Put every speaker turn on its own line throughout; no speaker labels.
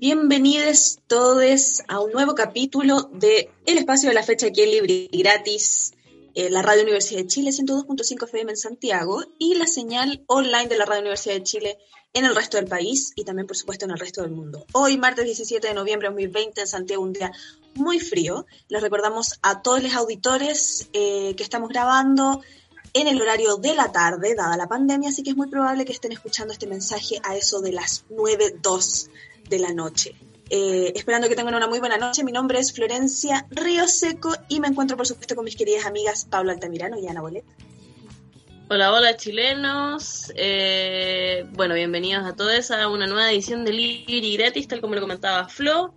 Bienvenidos todos a un nuevo capítulo de El Espacio de la Fecha aquí en Libre y Gratis, la Radio Universidad de Chile 102.5 FM en Santiago y la señal online de la Radio Universidad de Chile en el resto del país y también, por supuesto, en el resto del mundo. Hoy, martes 17 de noviembre de 2020, en Santiago, un día muy frío. Les recordamos a todos los auditores eh, que estamos grabando en el horario de la tarde, dada la pandemia, así que es muy probable que estén escuchando este mensaje a eso de las 9.02 de la noche. Eh, esperando que tengan una muy buena noche. Mi nombre es Florencia Río Seco y me encuentro, por supuesto, con mis queridas amigas Pablo Altamirano y Ana Bolet.
Hola, hola chilenos. Eh, bueno, bienvenidos a todos a una nueva edición de Libri Gratis, tal como lo comentaba Flo.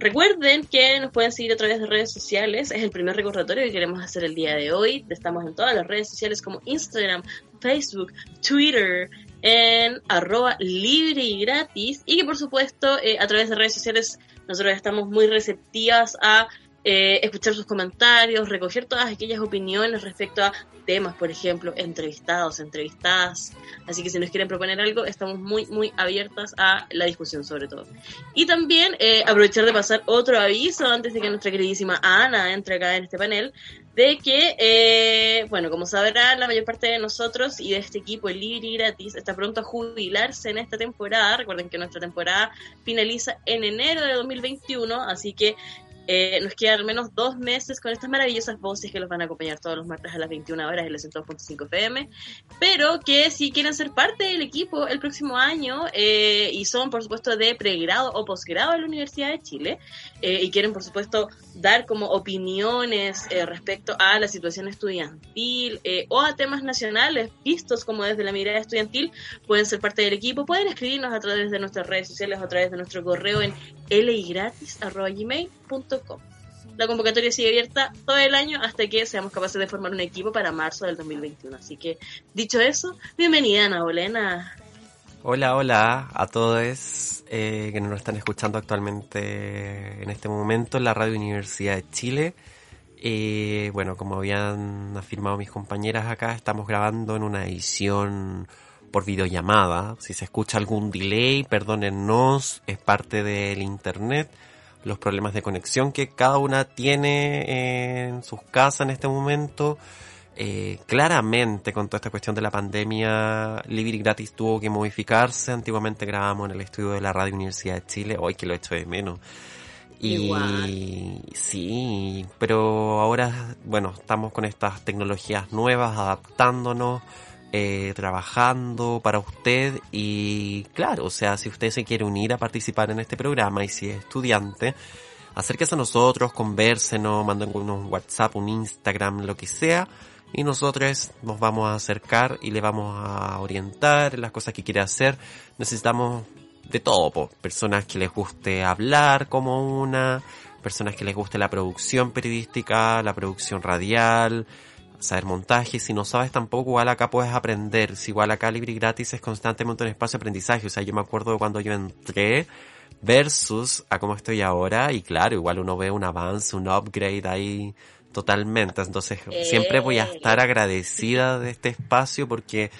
Recuerden que nos pueden seguir a través de redes sociales. Es el primer recordatorio que queremos hacer el día de hoy. Estamos en todas las redes sociales como Instagram, Facebook, Twitter, en arroba libre y gratis y que por supuesto eh, a través de redes sociales nosotros estamos muy receptivas a eh, escuchar sus comentarios, recoger todas aquellas opiniones respecto a temas, por ejemplo, entrevistados, entrevistadas. Así que si nos quieren proponer algo, estamos muy, muy abiertas a la discusión sobre todo. Y también eh, aprovechar de pasar otro aviso antes de que nuestra queridísima Ana entre acá en este panel, de que, eh, bueno, como sabrán, la mayor parte de nosotros y de este equipo, el libre y gratis, está pronto a jubilarse en esta temporada. Recuerden que nuestra temporada finaliza en enero de 2021, así que eh, nos quedan al menos dos meses con estas maravillosas voces que los van a acompañar todos los martes a las 21 horas en la 102.5 FM, pero que si quieren ser parte del equipo el próximo año eh, y son por supuesto de pregrado o posgrado en la Universidad de Chile eh, y quieren por supuesto dar como opiniones respecto a la situación estudiantil o a temas nacionales vistos como desde la mirada estudiantil, pueden ser parte del equipo, pueden escribirnos a través de nuestras redes sociales o a través de nuestro correo en La convocatoria sigue abierta todo el año hasta que seamos capaces de formar un equipo para marzo del 2021. Así que, dicho eso, bienvenida Ana Bolena.
Hola, hola a todos eh, que nos están escuchando actualmente en este momento en la Radio Universidad de Chile. Eh, bueno, como habían afirmado mis compañeras acá, estamos grabando en una edición por videollamada. Si se escucha algún delay, perdónennos, es parte del internet. Los problemas de conexión que cada una tiene en sus casas en este momento. Eh, claramente con toda esta cuestión de la pandemia, Libre Gratis tuvo que modificarse. Antiguamente grabábamos en el estudio de la Radio Universidad de Chile, hoy que lo he hecho de menos. Y sí, pero ahora, bueno, estamos con estas tecnologías nuevas, adaptándonos eh, trabajando para usted y claro, o sea, si usted se quiere unir a participar en este programa y si es estudiante, acérquese a nosotros, conversenos, manden un WhatsApp, un Instagram, lo que sea, y nosotros nos vamos a acercar y le vamos a orientar en las cosas que quiere hacer. Necesitamos de todo, personas que les guste hablar como una, personas que les guste la producción periodística, la producción radial, saber montaje, si no sabes tampoco, igual acá puedes aprender, si igual acá Libre Gratis es constantemente un espacio de aprendizaje, o sea, yo me acuerdo de cuando yo entré versus a cómo estoy ahora, y claro, igual uno ve un avance, un upgrade ahí totalmente, entonces siempre voy a estar agradecida de este espacio porque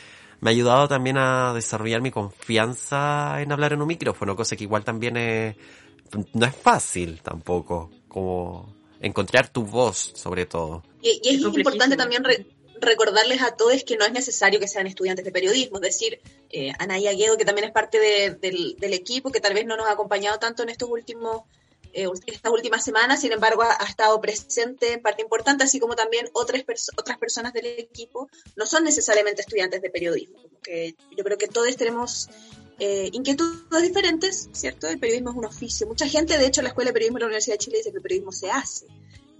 me ha ayudado también a desarrollar mi confianza en hablar en un micrófono, cosa que igual también es, no es fácil tampoco, como encontrar tu voz sobre todo.
Y, es, importante también recordarles a todos que no es necesario que sean estudiantes de periodismo, es decir, eh, Anaya Guedo, que también es parte del, equipo, que tal vez no nos ha acompañado tanto en estos últimos eh, estas últimas semanas, sin embargo, ha, estado presente en parte importante, así como también otras, otras personas del equipo no son necesariamente estudiantes de periodismo. que yo creo que todos tenemos eh, inquietudes diferentes, ¿cierto? El periodismo es un oficio. Mucha gente, de hecho, en la Escuela de Periodismo de la Universidad de Chile dice que el periodismo se hace,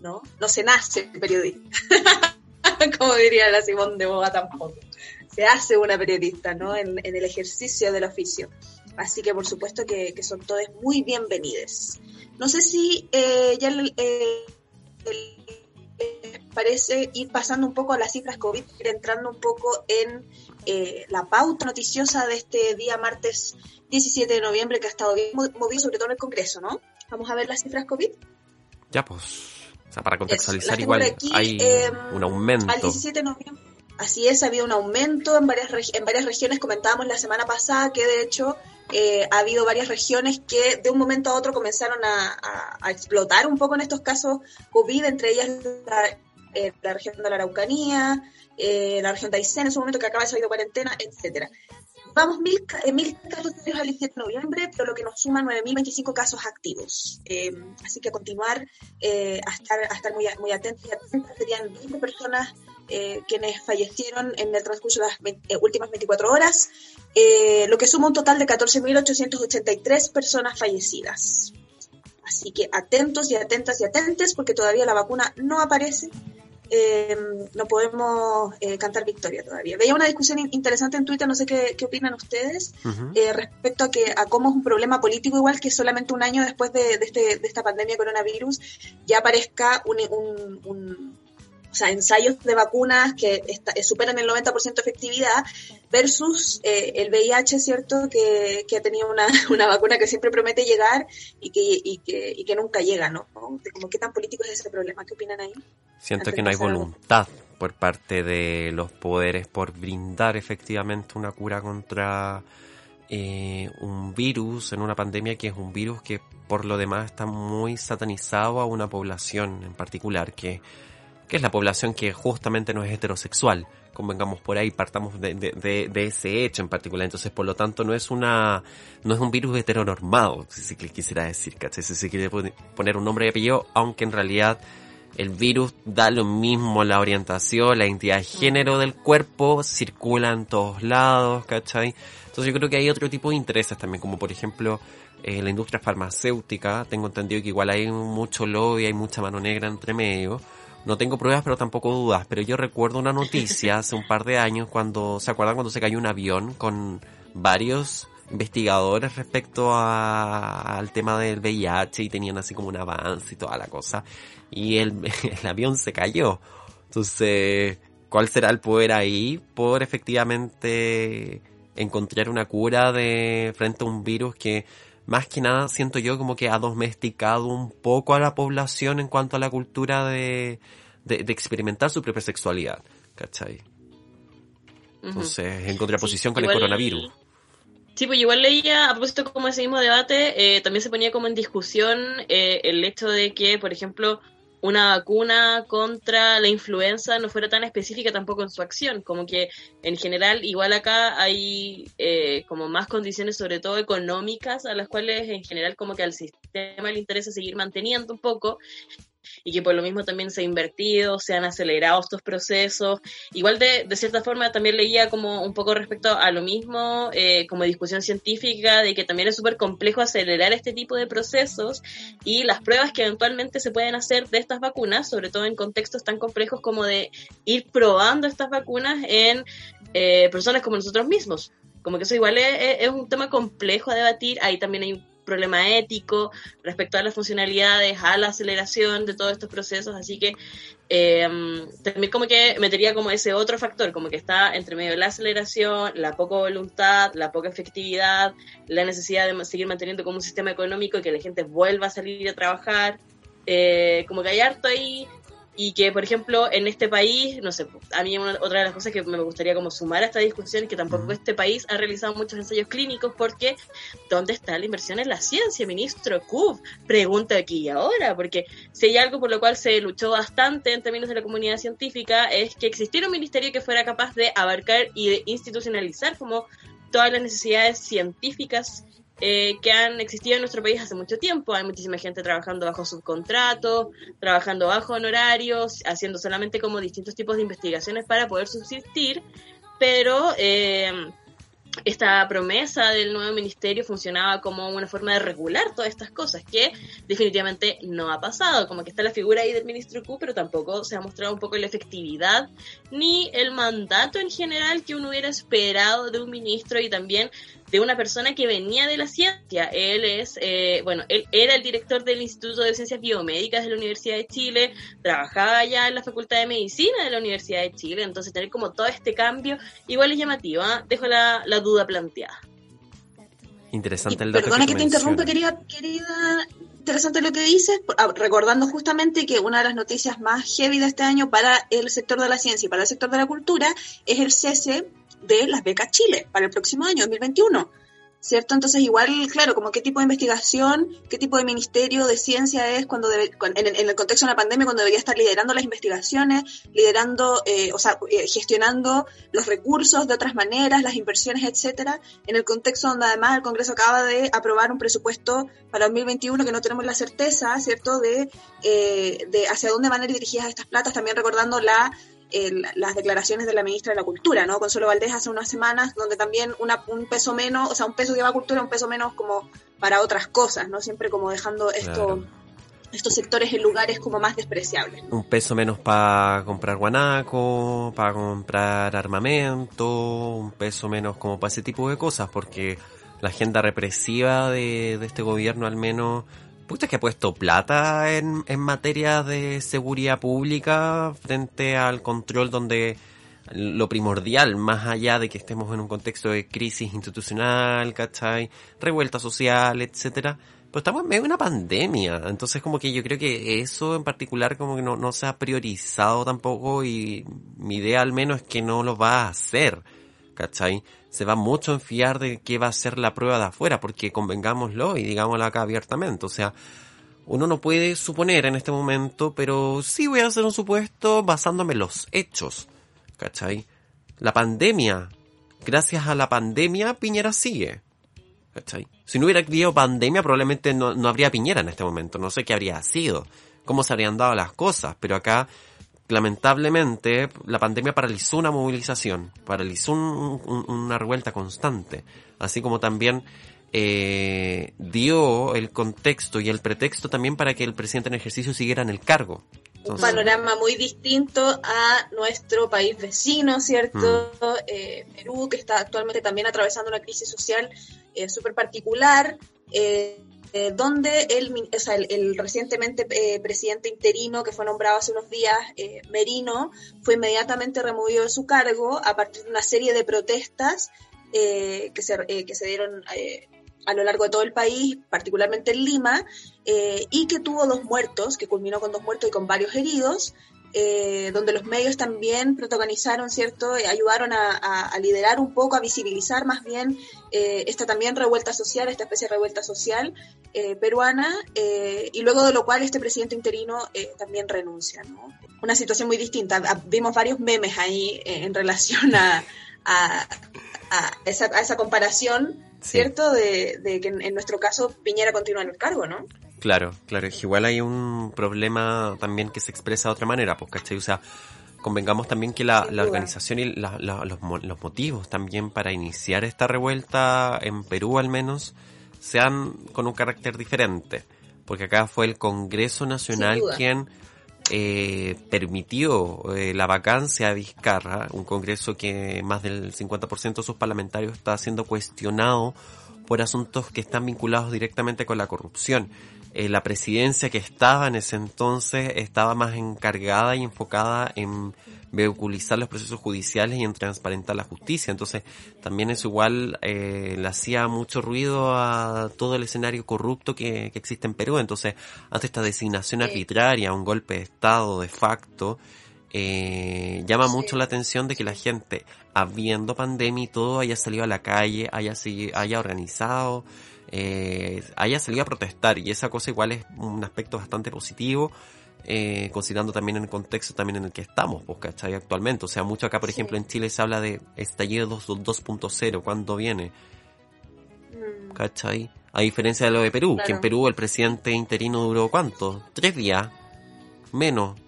¿no? No se nace periodista, como diría la Simón de Boga tampoco. Se hace una periodista, ¿no? En, el ejercicio del oficio. Así que por supuesto que, son todos muy bienvenidos. No sé si eh, ya eh, les parece ir pasando un poco a las cifras COVID, ir entrando un poco en eh, la pauta noticiosa de este día martes 17 de noviembre que ha estado bien movido, sobre todo en el Congreso, ¿no? Vamos a ver las cifras COVID.
Ya, pues, o sea, para contextualizar igual hay em, un aumento.
Al 17 de noviembre. Así es, había un aumento en varias, en varias regiones. Comentábamos la semana pasada que de hecho eh, ha habido varias regiones que de un momento a otro comenzaron a, explotar un poco en estos casos COVID, entre ellas la, eh, región de la Araucanía, eh, la región de Aysén en su momento que acaba de salir de cuarentena, etcétera. Vamos mil, mil casos al 17 de noviembre, pero lo que nos suma 9.025 casos activos. así que a continuar, a, estar, a estar muy, muy atentos y atentas. Serían 20 personas eh, quienes fallecieron en el transcurso de las eh, últimas 24 horas, eh, lo que suma un total de 14.883 personas fallecidas. Así que atentos y atentas y atentes porque todavía la vacuna no aparece. no podemos cantar victoria todavía. Veía una discusión interesante en Twitter, no sé qué, opinan ustedes, respecto a que a cómo es un problema político igual que solamente un año después de, este, esta pandemia coronavirus ya aparezca un o sea, ensayos de vacunas que eh, superan el 90% de efectividad versus eh, el VIH, ¿cierto? Que, ha tenido una, vacuna que siempre promete llegar y que, y que, y que nunca llega, ¿no? Como, ¿Qué tan político es ese problema? ¿Qué opinan ahí?
Siento que no hay voluntad por parte de los poderes por brindar efectivamente una cura contra eh, un virus en una pandemia que es un virus que por lo demás está muy satanizado a una población en particular que que es la población que justamente no es heterosexual. Convengamos por ahí, partamos de, de, ese hecho en particular. Entonces, por lo tanto, no es una, no es un virus heteronormado, si quisiera decir, ¿cachai? Si se quiere poner un nombre y apellido, aunque en realidad el virus da lo mismo, la orientación, la identidad de género del cuerpo circula en todos lados, ¿cachai? Entonces yo creo que hay otro tipo de intereses también, como por ejemplo eh, la industria farmacéutica. Tengo entendido que igual hay mucho lobby, hay mucha mano negra entre medio. No tengo pruebas, pero tampoco dudas. Pero yo recuerdo una noticia hace un par de años cuando, ¿se acuerdan cuando se cayó un avión con varios investigadores respecto al tema del VIH y tenían así como un avance y toda la cosa? Y el, el avión se cayó. Entonces, ¿cuál será el poder ahí por efectivamente encontrar una cura de frente a un virus que más que nada siento yo como que ha domesticado un poco a la población en cuanto a la cultura de, de, experimentar su propia sexualidad, ¿cachai? Entonces, en contraposición con el coronavirus.
Sí, pues igual leía, a propósito como ese mismo debate, eh, también se ponía como en discusión eh, el hecho de que, por ejemplo, una vacuna contra la influenza no fuera tan específica tampoco en su acción, como que en general igual acá hay eh, como más condiciones sobre todo económicas a las cuales en general como que al sistema le interesa seguir manteniendo un poco y que por lo mismo también se ha invertido, se han acelerado estos procesos. Igual de, de cierta forma también leía como un poco respecto a lo mismo, eh, como discusión científica, de que también es súper complejo acelerar este tipo de procesos y las pruebas que eventualmente se pueden hacer de estas vacunas, sobre todo en contextos tan complejos como de ir probando estas vacunas en eh, personas como nosotros mismos. Como que eso igual es, es un tema complejo a debatir, ahí también hay problema ético respecto a las funcionalidades, a la aceleración de todos estos procesos, así que eh, también como que metería como ese otro factor, como que está entre medio de la aceleración, la poca voluntad, la poca efectividad, la necesidad de seguir manteniendo como un sistema económico y que la gente vuelva a salir a trabajar, eh, como que hay harto ahí y que, por ejemplo, en este país, no sé, a mí otra de las cosas que me gustaría como sumar a esta discusión es que tampoco este país ha realizado muchos ensayos clínicos porque ¿dónde está la inversión en la ciencia, ministro Kuf? Pregunta aquí y ahora, porque si hay algo por lo cual se luchó bastante en términos de la comunidad científica es que existiera un ministerio que fuera capaz de abarcar y de institucionalizar como todas las necesidades científicas eh, que han existido en nuestro país hace mucho tiempo. Hay muchísima gente trabajando bajo subcontrato, trabajando bajo honorarios, haciendo solamente como distintos tipos de investigaciones para poder subsistir, pero eh, esta promesa del nuevo ministerio funcionaba como una forma de regular todas estas cosas, que definitivamente no ha pasado. Como que está la figura ahí del ministro Q, pero tampoco se ha mostrado un poco la efectividad ni el mandato en general que uno hubiera esperado de un ministro y también de una persona que venía de la ciencia. Él es, eh, bueno, él era el director del Instituto de Ciencias Biomédicas de la Universidad de Chile, trabajaba ya en la Facultad de Medicina de la Universidad de Chile, entonces tener como todo este cambio igual es llamativo, ¿ah? dejo la, la duda planteada.
Interesante el dato
perdona
que,
te interrumpa, querida, querida. Interesante lo que dices, por- ah, recordando justamente que una de las noticias más heavy de este año para el sector de la ciencia y para el sector de la cultura es el cese de las becas Chile para el próximo año, 2021. ¿Cierto? Entonces, igual, claro, como qué tipo de investigación, qué tipo de ministerio de ciencia es cuando en el contexto de la pandemia, cuando debería estar liderando las investigaciones, liderando, eh, o sea, eh, gestionando los recursos de otras maneras, las inversiones, etcétera, en el contexto donde además el Congreso acaba de aprobar un presupuesto para 2021 que no tenemos la certeza, ¿cierto?, de, eh, de hacia dónde van a ir dirigidas estas platas, también recordando la el- las declaraciones de la ministra de la Cultura, ¿no? Consuelo Valdés hace unas semanas, donde también una, un peso menos, o sea, un peso que va a cultura, un peso menos como para otras cosas, ¿no? Siempre como dejando esto,
Claro.
estos sectores en lugares como más despreciables.
Un peso menos para comprar guanaco, para comprar armamento, un peso menos como para ese tipo de cosas, porque la agenda represiva de, de este gobierno al menos, puta que ha puesto plata en, en materia de seguridad pública frente al control donde lo primordial, más allá de que estemos en un contexto de crisis institucional, ¿cachai? Revuelta social, etcétera, pues estamos en medio de una pandemia, entonces como que yo creo que eso en particular como que no, no se ha priorizado tampoco y mi idea al menos es que no lo va a hacer, ¿cachai? Se va mucho en fiar de qué va a ser la prueba de afuera, porque convengámoslo y digámoslo acá abiertamente, o sea, uno no puede suponer en este momento, pero sí voy a hacer un supuesto basándome en los hechos, ¿cachai? La pandemia, gracias a la pandemia Piñera sigue, ¿cachai? Si no hubiera habido pandemia, probablemente no, no habría Piñera en este momento. No sé qué habría sido, cómo se habrían dado las cosas, pero acá, lamentablemente, la pandemia paralizó una movilización, paralizó un- un- una revuelta constante, así como también eh, dio el contexto y el pretexto también para que el presidente en ejercicio siguiera en el cargo.
un panorama muy distinto a nuestro país vecino, ¿cierto? Eh, Perú, que está actualmente también atravesando una crisis social eh, súper particular, eh, eh, donde el, o sea, el, recientemente eh, presidente interino que fue nombrado hace unos días, eh, Merino, fue inmediatamente removido de su cargo a partir de una serie de protestas eh, que, se, que se dieron a lo largo de todo el país, particularmente en Lima, eh, y que tuvo dos muertos, que culminó con dos muertos y con varios heridos, eh, donde los medios también protagonizaron, ¿cierto? Eh, ayudaron a, a- a liderar un poco, a visibilizar más bien eh, esta también revuelta social, esta especie de revuelta social eh, peruana, y luego de lo cual este presidente interino también renuncia, ¿no? Una situación muy distinta. Ah, Vimos varios memes ahí en relación a, a- esa, comparación,
Sí.
¿cierto? De, de que en, en nuestro caso Piñera continúa en el cargo, ¿no?
Claro, claro, igual hay un problema también que se expresa de otra manera, pues, ¿cachai? O sea, convengamos también que la, la organización y la- la- los, los motivos también para iniciar esta revuelta, en Perú al menos, sean con un carácter diferente. Porque acá fue el Congreso Nacional quien eh, permitió eh, la vacancia a Vizcarra, un Congreso que más del 50% de sus parlamentarios está siendo cuestionado por asuntos que están vinculados directamente con la corrupción. Eh, la presidencia que estaba en ese entonces estaba más encargada y enfocada en vehiculizar los procesos judiciales y en transparentar la justicia. Entonces, también eso igual eh, le hacía mucho ruido a todo el escenario corrupto que, que existe en Perú. Entonces, ante esta designación arbitraria, un golpe de Estado de facto, eh, llama
Sí.
mucho la atención de que la gente, habiendo pandemia y todo, haya salido a la calle, haya, haya organizado, eh, haya salido a protestar. Y esa cosa igual es un aspecto bastante positivo, eh, considerando también el contexto también en el que estamos, pues, ¿cachai? Actualmente. O sea, mucho acá, por
Sí.
ejemplo, en Chile se habla de estallido 2 2.0, ¿cuándo viene?
Mm.
¿Cachai? A diferencia de lo de Perú, que en
Claro.
Perú el presidente interino duró ¿cuánto? ¿Tres días? Menos.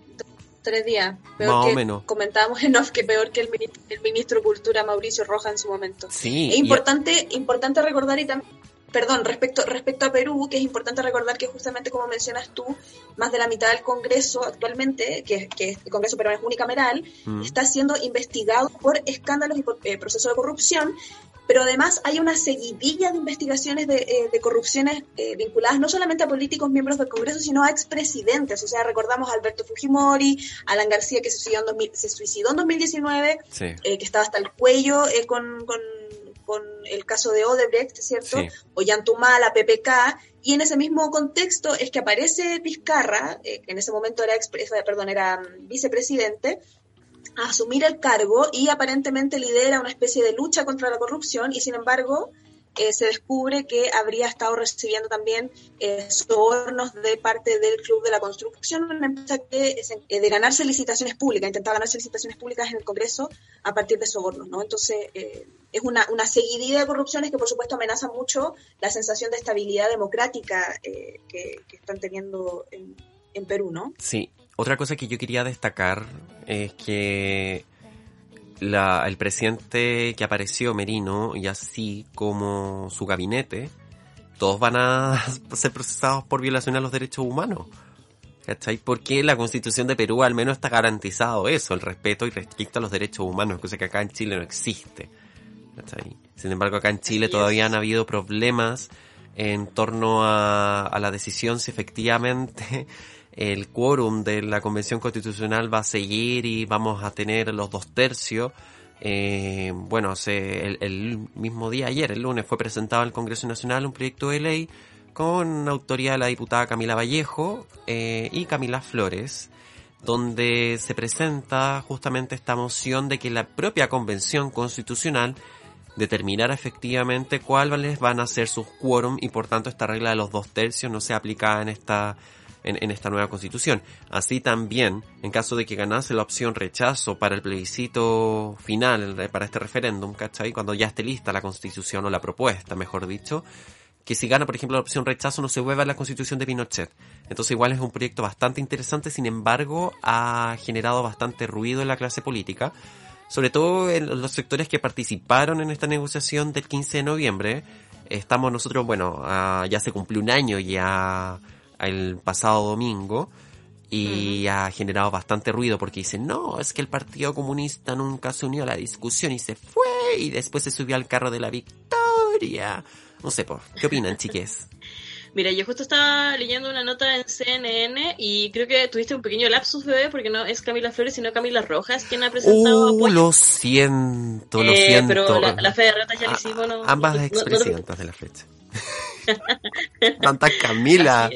Tres días.
Más o menos.
Comentábamos en off que peor que el ministro, el ministro de Cultura Mauricio Roja en su momento.
Sí.
Es importante, importante recordar y también, perdón, respecto, respecto a Perú, que es importante recordar que justamente como mencionas tú, más de la mitad del Congreso actualmente, que, que el Congreso peruano es unicameral,
Mm.
está siendo investigado por escándalos y por eh, procesos de corrupción, pero además hay una seguidilla de investigaciones de, eh, de corrupciones eh, vinculadas no solamente a políticos miembros del Congreso, sino a expresidentes. O sea, recordamos a Alberto Fujimori, Alan García, que se suicidó en, 2000, se suicidó en 2019,
Sí.
eh, que estaba hasta el cuello eh, con, con, con el caso de Odebrecht, ¿cierto?
Sí.
Ollantuma, la PPK, y en ese mismo contexto es que aparece Vizcarra, eh, que en ese momento era, eh, perdón, era mm, vicepresidente, a asumir el cargo y aparentemente lidera una especie de lucha contra la corrupción y sin embargo eh, se descubre que habría estado recibiendo también eh, sobornos de parte del Club de la Construcción, una empresa que eh, de ganarse licitaciones públicas, intentaba ganarse licitaciones públicas en el Congreso a partir de sobornos, ¿no? Entonces eh, es una, una seguidilla de corrupciones que por supuesto amenaza mucho la sensación de estabilidad democrática eh, que, que están teniendo en, en Perú, ¿no?
Sí, otra cosa que yo quería destacar es que la- el presidente que apareció, Merino, y así como su gabinete, todos van a ser procesados por violación a los derechos humanos. ¿Cachai? Porque la constitución de Perú al menos está garantizado eso, el respeto y respeto a los derechos humanos, cosa que acá en Chile no existe. ¿Cachai? Sin embargo, acá en Chile todavía han habido problemas en torno a, a la decisión si efectivamente el quórum de la Convención Constitucional va a seguir y vamos a tener los dos tercios. Eh, bueno, el mismo día, ayer, el lunes, fue presentado al Congreso Nacional un proyecto de ley con autoría de la diputada Camila Vallejo eh, y Camila Flores, donde se presenta justamente esta moción de que la propia Convención Constitucional determinara efectivamente cuáles van a ser sus quórum y por tanto esta regla de los dos tercios no sea aplicada en esta en, en esta nueva constitución. Así también, en caso de que ganase la opción rechazo para el plebiscito final, para este referéndum, ¿cachai? Cuando ya esté lista la constitución o la propuesta, mejor dicho, que si gana, por ejemplo, la opción rechazo no se vuelva a la constitución de Pinochet. Entonces igual es un proyecto bastante interesante, sin embargo, ha generado bastante ruido en la clase política, sobre todo en los sectores que participaron en esta negociación del 15 de noviembre. Estamos nosotros, bueno, ah, ya se cumplió un año ya el pasado domingo y ha generado bastante ruido porque dicen, no, es que el Partido Comunista nunca se unió a la discusión y se fue y después se subió al carro de la victoria. No sé, po, ¿qué opinan, chiques?
Mira, yo justo estaba leyendo una nota en CNN y creo que tuviste un pequeño lapsus, bebé, porque no es Camila Flores, sino Camila Rojas quien ha presentado
Uh, lo siento, lo
Eh,
siento.
Pero la, la fe de ratas ya la
A-
hicimos, ¿no?
Ambas
no-
expresidentas de la flecha. Tanta Camila.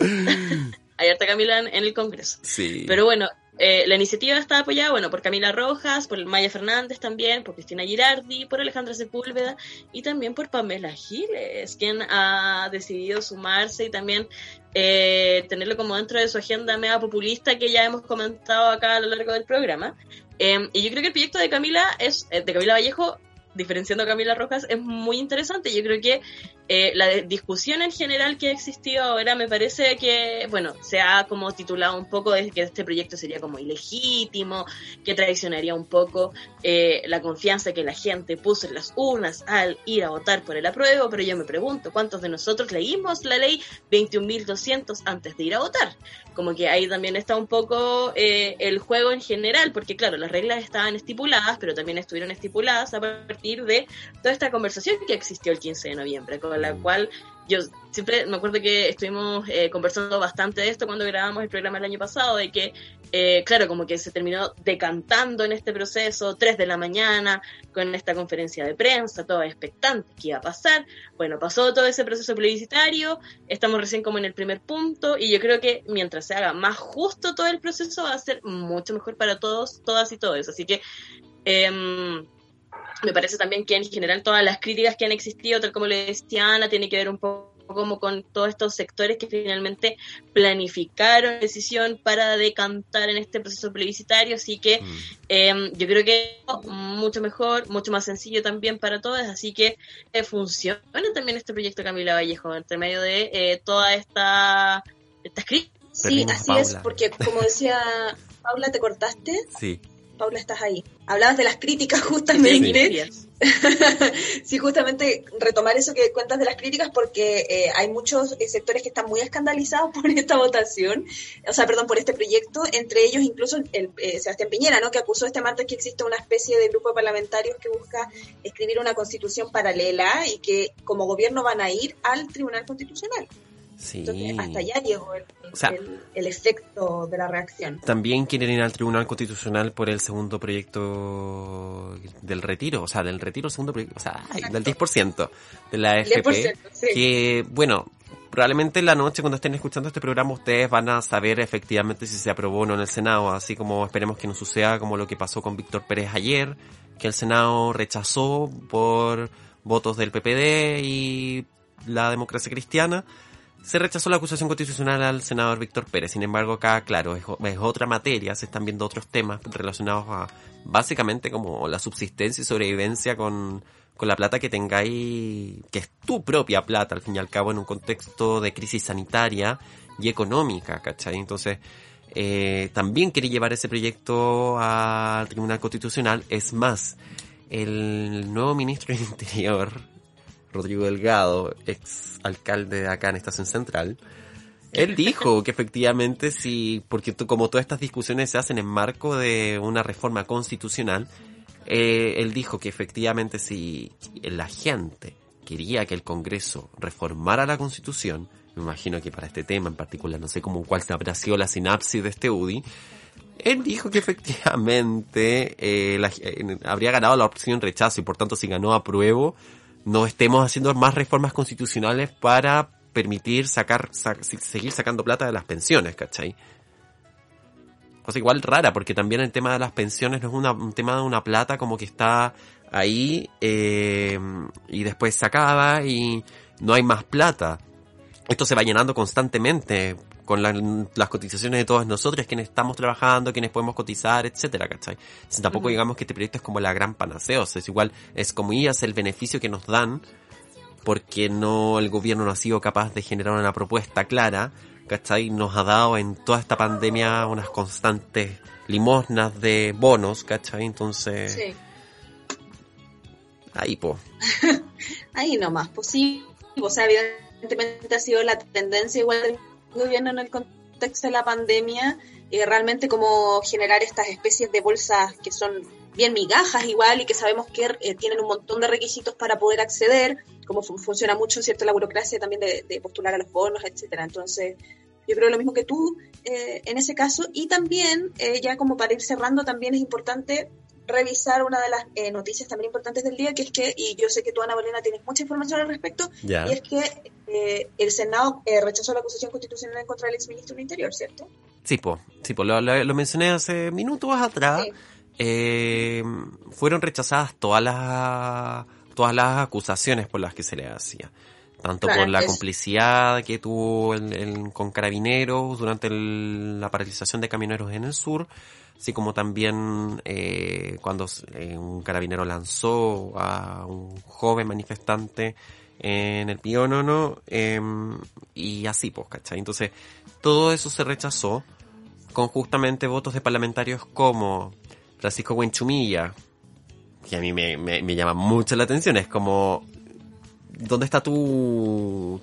Harta Camila en, en el Congreso.
Sí.
Pero bueno, eh, la iniciativa está apoyada, bueno, por Camila Rojas, por Maya Fernández también, por Cristina Girardi, por Alejandra Sepúlveda y también por Pamela Giles, quien ha decidido sumarse y también eh, tenerlo como dentro de su agenda mega populista que ya hemos comentado acá a lo largo del programa. Eh, y yo creo que el proyecto de Camila es, eh, de Camila Vallejo, diferenciando a Camila Rojas, es muy interesante. Yo creo que eh, la discusión en general que ha existido ahora me parece que, bueno, se ha como titulado un poco de que este proyecto sería como ilegítimo, que traicionaría un poco eh, la confianza que la gente puso en las urnas al ir a votar por el apruebo, pero yo me pregunto, ¿cuántos de nosotros leímos la ley 21.200 antes de ir a votar? Como que ahí también está un poco eh, el juego en general, porque claro, las reglas estaban estipuladas, pero también estuvieron estipuladas a partir de toda esta conversación que existió el 15 de noviembre, con la cual yo siempre me acuerdo que estuvimos eh, conversando bastante de esto cuando grabamos el programa el año pasado, de que, eh, claro, como que se terminó decantando en este proceso, 3 de la mañana, con esta conferencia de prensa, todo expectante, ¿qué iba a pasar? Bueno, pasó todo ese proceso plebiscitario, estamos recién como en el primer punto, y yo creo que mientras se haga más justo todo el proceso, va a ser mucho mejor para todos, todas y todos. Así que... em, me parece también que en general todas las críticas que han existido, tal como le decía Ana, tiene que ver un poco como con todos estos sectores que finalmente planificaron la decisión para decantar en este proceso plebiscitario, así que
Mm.
eh, yo creo que mucho mejor, mucho más sencillo también para todos, así que eh, funciona también este proyecto Camila Vallejo, entre medio de eh, toda esta estas críticas.
Sí, así es, porque como decía Paula, ¿te cortaste?
Sí.
Paula, estás ahí. Hablabas de las críticas justamente.
Sí.
sí, justamente retomar eso que cuentas de las críticas porque eh, hay muchos eh, sectores que están muy escandalizados por esta votación, o sea, perdón, por este proyecto, entre ellos incluso el, eh, Sebastián Piñera, ¿no? que acusó este martes que existe una especie de grupo de parlamentarios que busca escribir una constitución paralela y que como gobierno van a ir al Tribunal Constitucional.
Sí.
Entonces, hasta allá llegó el,
O sea,
el- el efecto de la reacción.
También quieren ir al Tribunal Constitucional por el segundo proyecto del retiro, o sea, del retiro, segundo proyecto, o sea, ay, del 10% de la.
10%, sí.
Que, bueno, probablemente en la noche cuando estén escuchando este programa ustedes van a saber efectivamente si se aprobó o no en el Senado, así como esperemos que no suceda como lo que pasó con Víctor Pérez ayer, que el Senado rechazó por votos del PPD y la democracia cristiana. Se rechazó la acusación constitucional al senador Víctor Pérez. Sin embargo, acá, claro, es, es otra materia. Se están viendo otros temas relacionados a básicamente como la subsistencia y sobrevivencia con, con la plata que tengáis, que es tu propia plata, al fin y al cabo, en un contexto de crisis sanitaria y económica, ¿cachai? Entonces, eh, también quiere llevar ese proyecto al Tribunal Constitucional. Es más, el nuevo ministro del Interior, Rodrigo Delgado, ex alcalde de acá en Estación Central, él dijo que efectivamente sí, porque como todas estas discusiones se hacen en marco de una reforma constitucional, eh, él dijo que efectivamente si la gente quería que el Congreso reformara la Constitución, me imagino que para este tema en particular, no sé cómo cuál habrá sido la sinapsis de este UDI, él dijo que efectivamente eh, la- eh, habría ganado la opción rechazo y por tanto si ganó apruebo, no estemos haciendo más reformas constitucionales para permitir sacar, seguir sacando plata de las pensiones, ¿cachai? Cosa igual rara, porque también el tema de las pensiones no es un tema de una plata como que está ahí eh, y después se y no hay más plata. Esto se va llenando constantemente con la- las cotizaciones de todos nosotros, quienes estamos trabajando, quienes podemos cotizar, etcétera, ¿cachai? Tampoco digamos que este proyecto es como la gran panacea, o sea, es igual, es como es el beneficio que nos dan, porque no, el gobierno no ha sido capaz de generar una propuesta clara, ¿cachai? Nos ha dado en toda esta pandemia unas constantes limosnas de bonos, ¿cachai? Entonces,
Sí.
ahí, po.
Ahí nomás, pues sí, o sea, evidentemente ha sido la tendencia igual del gobierno en el contexto de la pandemia, eh, realmente como generar estas especies de bolsas que son bien migajas igual y que sabemos que eh, tienen un montón de requisitos para poder acceder, como fu- funciona mucho, ¿cierto?, la burocracia también de, de postular a los bonos, etcétera. Entonces, yo creo lo mismo que tú eh, en ese caso. Y también, eh, ya como para ir cerrando, también es importante revisar una de las eh, noticias también importantes del día, que es que, y yo sé que tú, Ana Bolena, tienes mucha información al respecto, y es que eh, el Senado eh, rechazó la acusación constitucional en contra del exministro del Interior, ¿cierto?
Sí, po, sí, po, lo, lo- lo mencioné hace minutos atrás.
Sí.
Eh, fueron rechazadas todas las todas las acusaciones por las que se le hacía. Tanto
Claro,
por la
es-
complicidad que tuvo el- el- con carabineros durante el- la paralización de camioneros en el sur, así como también eh, cuando eh, un carabinero lanzó a un joven manifestante en el Píonono, eh, y así, pues, ¿cachai? Entonces, todo eso se rechazó con justamente votos de parlamentarios como Francisco Buenchumilla, que a mí me, me, me llama mucho la atención, es como, ¿dónde está tu,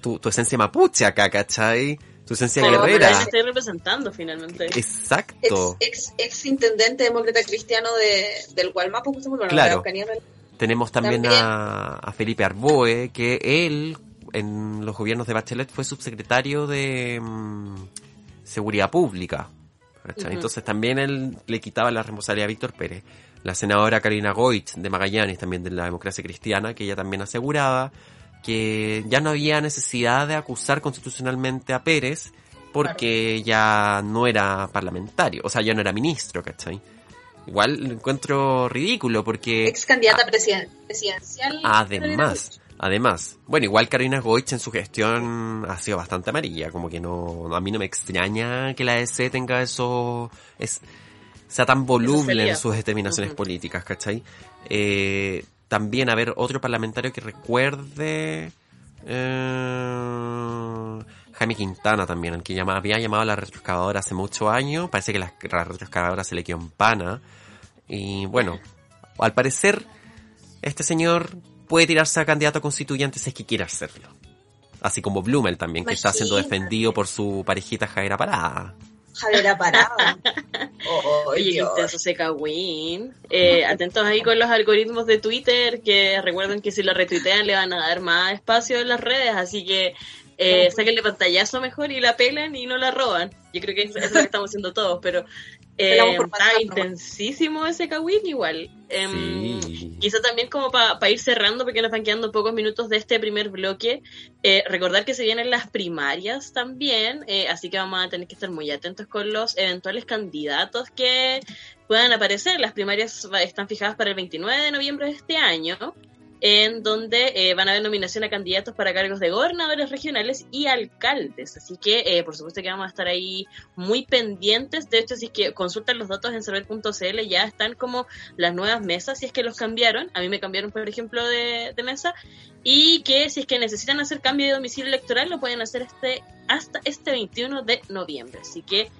tu, tu esencia mapuche acá, cachai? Tu esencia
Como que
guerrera.
me estoy representando finalmente.
Ex,
Exacto.
ex, ex intendente demócrata cristiano de, del Gualmapu, justamente, bueno,
Claro.
de Araucanía, en realidad.
Tenemos también,
También.
A, a Felipe Arboe, que él, en los gobiernos de Bachelet, fue subsecretario de mm, Seguridad Pública. ¿cachai?
Ujú.
Entonces también él le quitaba la responsabilidad a Víctor Pérez. La senadora Karina Goich de Magallanes, también de la democracia cristiana, que ella también aseguraba que ya no había necesidad de acusar constitucionalmente a Pérez porque ya no era parlamentario, o sea, ya no era ministro, ¿cachai? Igual lo encuentro ridículo porque...
Ex candidata presiden- presidencial.
Además, además, bueno, igual Carolina Goich en su gestión ha sido bastante amarilla, como que no, a mí no me extraña que la EC tenga eso, es, sea tan voluble en sus determinaciones
Ujú.
políticas, ¿cachai? Eh, también, a ver, otro parlamentario que recuerde, eh, Jaime Quintana también, el que había llamado a la retroexcavadora hace muchos años. Parece que la, la se le quedó en pana. Y bueno, al parecer, este señor puede tirarse a candidato constituyente si es que quiere hacerlo. Así como Blumel también, que está siendo defendido por su parejita Javiera Parada.
Javier Parado. Oh,
Oye, intenso ese Kawin. Eh, atentos ahí con los algoritmos de Twitter, que recuerden que si lo retuitean le van a dar más espacio en las redes, así que eh, sáquenle pantallazo mejor y la pelan y no la roban. Yo creo que eso es lo que estamos haciendo todos, pero eh, está intensísimo ese Kawin igual. Em,
Sí.
Quizá también como para ir cerrando, porque nos van quedando pocos minutos de este primer bloque, eh, recordar que se vienen las primarias también, eh, así que vamos a tener que estar muy atentos con los eventuales candidatos que puedan aparecer. Las primarias están fijadas para el 29 de noviembre de este año, en donde eh, van a haber nominación a candidatos para cargos de gobernadores regionales y alcaldes. Así que, eh, por supuesto que vamos a estar ahí muy pendientes. De hecho, si es que consultan los datos en saber.cl, ya están como las nuevas mesas, si es que los cambiaron. A mí me cambiaron, por ejemplo, de, de mesa. Y que si es que necesitan hacer cambio de domicilio electoral, lo pueden hacer este hasta este 21 de noviembre. Así que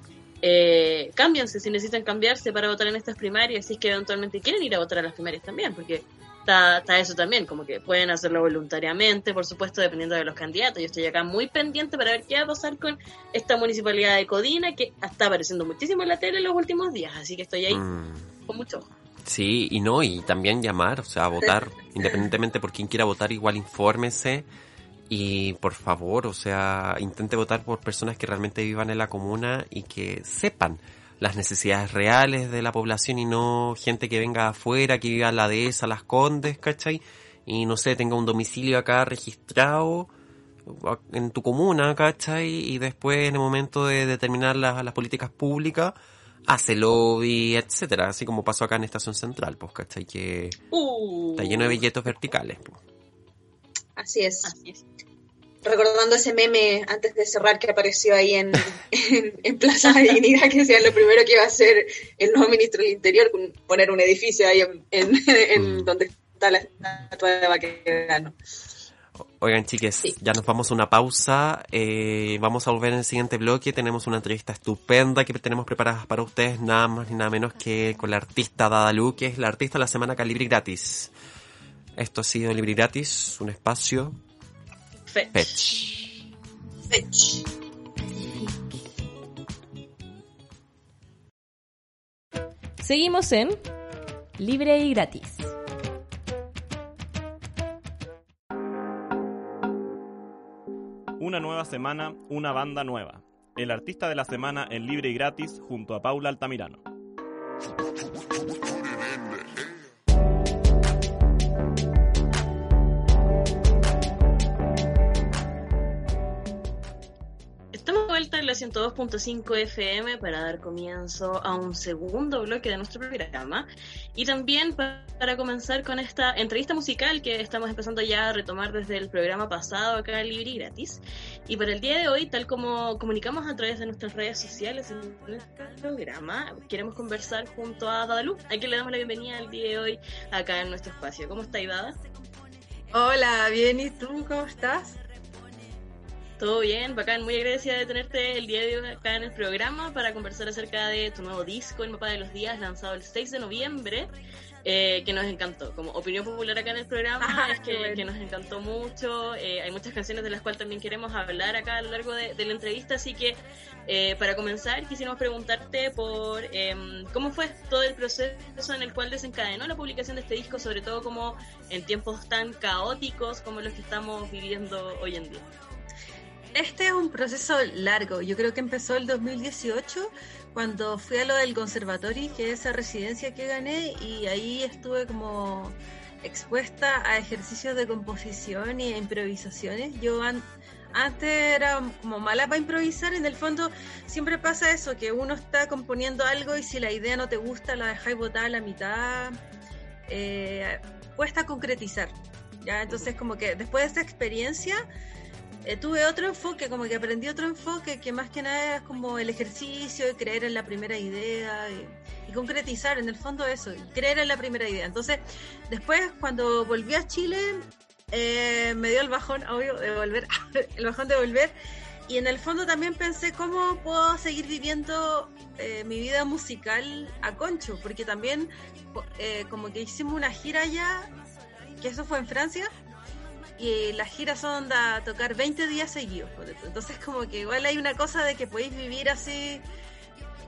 eh, cámbianse si necesitan cambiarse para votar en estas primarias, si es que eventualmente quieren ir a votar a las primarias también, porque está, está eso también, como que pueden hacerlo voluntariamente, por supuesto, dependiendo de los candidatos. Yo estoy acá muy pendiente para ver qué va a pasar con esta municipalidad de Codina, que está apareciendo muchísimo en la tele en los últimos días, así que estoy ahí
Mm.
con mucho ojo.
Sí, y no, y también llamar, o sea, a votar, independientemente por quién quiera votar, igual infórmese y por favor, o sea, intente votar por personas que realmente vivan en la comuna y que sepan las necesidades reales de la población y no gente que venga afuera, que viva en la dehesa, las condes, ¿cachai? Y no sé, tenga un domicilio acá registrado en tu comuna, ¿cachai? Y después en el momento de determinar las, las políticas públicas, hace lobby, etcétera, así como pasó acá en Estación Central, pues, ¿cachai? Que
Uh,
está lleno de billetes verticales. pues.
Así es.
así es.
Recordando ese meme antes de cerrar que apareció ahí en, en, en Plaza de Dignidad, que decía lo primero que iba a hacer el nuevo ministro del Interior, poner un edificio ahí en, en,
Mm.
donde está la estatua de Baquedano.
Oigan, chiques,
Sí.
ya nos vamos a una pausa. eh, vamos a volver en el siguiente bloque. Tenemos una entrevista estupenda que tenemos preparadas para ustedes, nada más ni nada menos que con la artista Dadalu, que es la artista de la semana acá Libri Gratis. Esto ha sido Libri Gratis, un espacio
Fetch.
Fetch.
Fetch.
Seguimos en Libre y Gratis.
Una nueva semana, una banda nueva. El artista de la semana en libre y gratis junto a Paula Altamirano.
La 102.5 FM para dar comienzo a un segundo bloque de nuestro programa y también pa- para comenzar con esta entrevista musical que estamos empezando ya a retomar desde el programa pasado acá en Libre y Gratis. Y para el día de hoy, tal como comunicamos a través de nuestras redes sociales en nuestro programa, queremos conversar junto a Dadalu, a quien le damos la bienvenida el día de hoy acá en nuestro espacio. ¿Cómo está Dada?
Hola, bien, ¿y tú cómo estás?
Todo bien, bacán, muy agradecida de tenerte el día de hoy acá en el programa para conversar acerca de tu nuevo disco, El Mapa de los Días, lanzado el 6 de noviembre, eh, que nos encantó. Como opinión popular acá en el programa,
Ah,
es que,
bueno.
que nos encantó mucho. eh, hay muchas canciones de las cuales también queremos hablar acá a lo largo de, de la entrevista, así que eh, para comenzar quisiéramos preguntarte por em, cómo fue todo el proceso en el cual desencadenó la publicación de este disco, sobre todo como en tiempos tan caóticos como los que estamos viviendo hoy en día.
Este es un proceso largo. Yo creo que empezó el 2018 cuando fui a lo del conservatorio, que es esa residencia que gané, y ahí estuve como expuesta a ejercicios de composición y improvisaciones. Yo an- antes era como mala para improvisar, en el fondo siempre pasa eso, que uno está componiendo algo y si la idea no te gusta la dejáis botada a la mitad, eh, cuesta concretizar. ¿ya? Entonces como que después de esa experiencia eh, tuve otro enfoque, como que aprendí otro enfoque que más que nada es como el ejercicio y creer en la primera idea y, concretizar en el fondo eso, y creer en la primera idea. Entonces, después cuando volví a Chile, eh, me dio el bajón, obvio, de volver, el bajón de volver y en el fondo también pensé cómo puedo seguir viviendo eh, mi vida musical a concho, porque también como que hicimos una gira allá, que eso fue en Francia, y las giras son a tocar 20 días seguidos. Entonces como que igual hay una cosa de que podéis vivir así,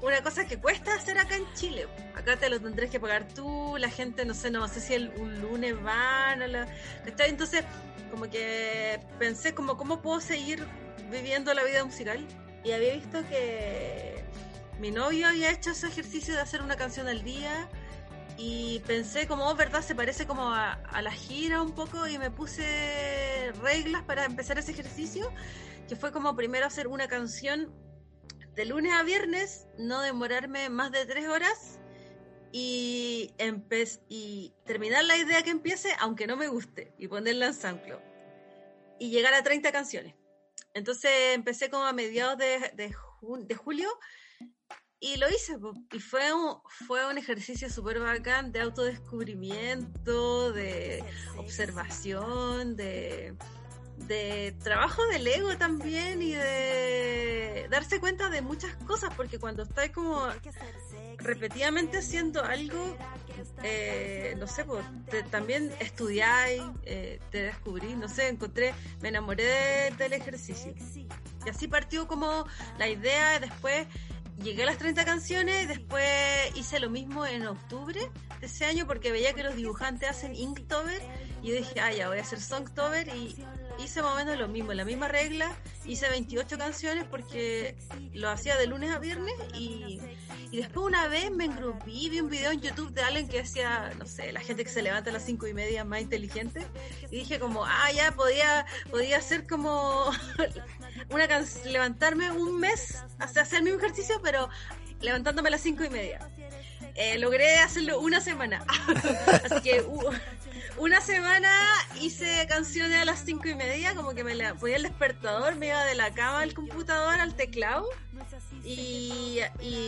una cosa que cuesta hacer acá en Chile. Acá te lo tendrás que pagar tú, la gente, no sé, no sé si el, un lunes van a la... Entonces como que pensé como cómo puedo seguir viviendo la vida musical y había visto que mi novio había hecho ese ejercicio de hacer una canción al día y pensé como, oh, verdad, se parece como a, la gira un poco y me puse reglas para empezar ese ejercicio, que fue como primero hacer una canción de lunes a viernes, no demorarme más de tres horas y, y terminar la idea que empiece, aunque no me guste, y ponerla en SoundCloud. Y llegar a 30 canciones. Entonces empecé como a mediados de, de, julio y lo hice. Y fue un, fue un ejercicio súper bacán de autodescubrimiento, de observación, de, de trabajo del ego también y de darse cuenta de muchas cosas, porque cuando estás como repetidamente haciendo algo, eh, no sé, pues, también estudiáis, eh, te descubrí, no sé, encontré, me enamoré del ejercicio. Y así partió como la idea, después llegué a las 30 canciones, y después hice lo mismo en octubre de ese año porque veía que los dibujantes hacen Inktober y yo dije, ah, ya voy a hacer Songtober y hice más o menos lo mismo, la misma regla, hice 28 canciones porque lo hacía de lunes a viernes y, después una vez me engrupí, vi un video en YouTube de alguien que decía, no sé, la gente que se levanta a las 5 y media más inteligente y dije como, ah, ya podía, podía hacer como una levantarme un mes hasta hacer mi ejercicio, pero levantándome a las 5 y media. Eh, logré hacerlo una semana. Así que uh, una semana hice canciones a las cinco y media, como que me la, ponía el despertador, me iba de la cama al computador al teclado. Y,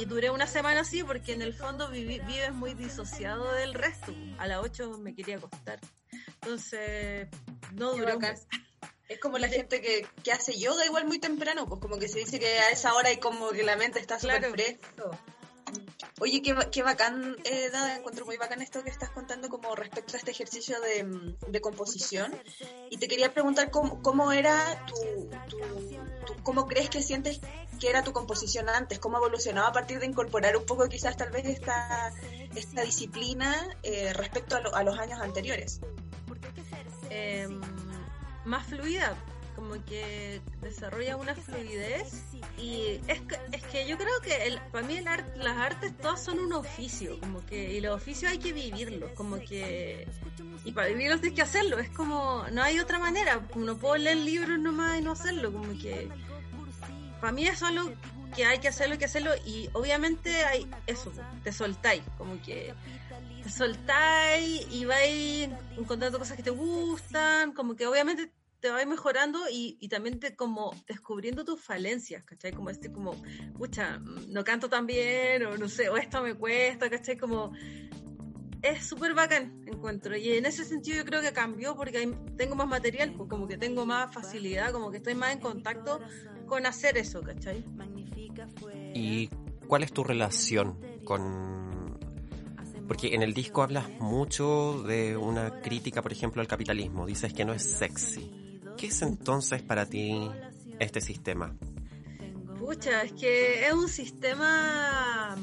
duré una semana así porque en el fondo vives muy disociado del resto. A las 8 me quería acostar. Entonces, no duró.
Es como la gente que, que, hace yoga igual muy temprano, pues como que se dice que a esa hora y como que la mente está súper fresco. Oye, qué, qué bacán, eh, Dada, encuentro muy bacán esto que estás contando como respecto a este ejercicio de, de composición. Y te quería preguntar cómo, cómo era tu, tu, cómo crees que sientes que era tu composición antes, cómo evolucionaba a partir de incorporar un poco quizás tal vez esta, esta disciplina eh, respecto a, a, los años anteriores.
Eh, más fluida, como que desarrolla una fluidez y es que, es que yo creo que el, para mí el las artes todas son un oficio, como que y los oficios hay que vivirlos, como que y para vivirlos tienes que hacerlo, es como no hay otra manera, no puedo leer libros nomás y no hacerlo, como que para mí es algo que hay que hacerlo, hay que hacerlo y obviamente hay eso, te soltáis, como que te soltáis y vais encontrando cosas que te gustan, como que obviamente te va mejorando y, y también te como descubriendo tus falencias, ¿cachai? Como este, como, pucha, no canto tan bien, o no sé, o esto me cuesta, ¿cachai? Como, es súper bacán, encuentro. Y en ese sentido yo creo que cambió porque tengo más material, pues como que tengo más facilidad, como que estoy más en contacto con hacer eso, ¿cachai?
¿Y cuál es tu relación con porque en el disco hablas mucho de una crítica, por ejemplo, al capitalismo. Dices que no es sexy. ¿Qué es entonces para ti este sistema?
Pucha, es que es un sistema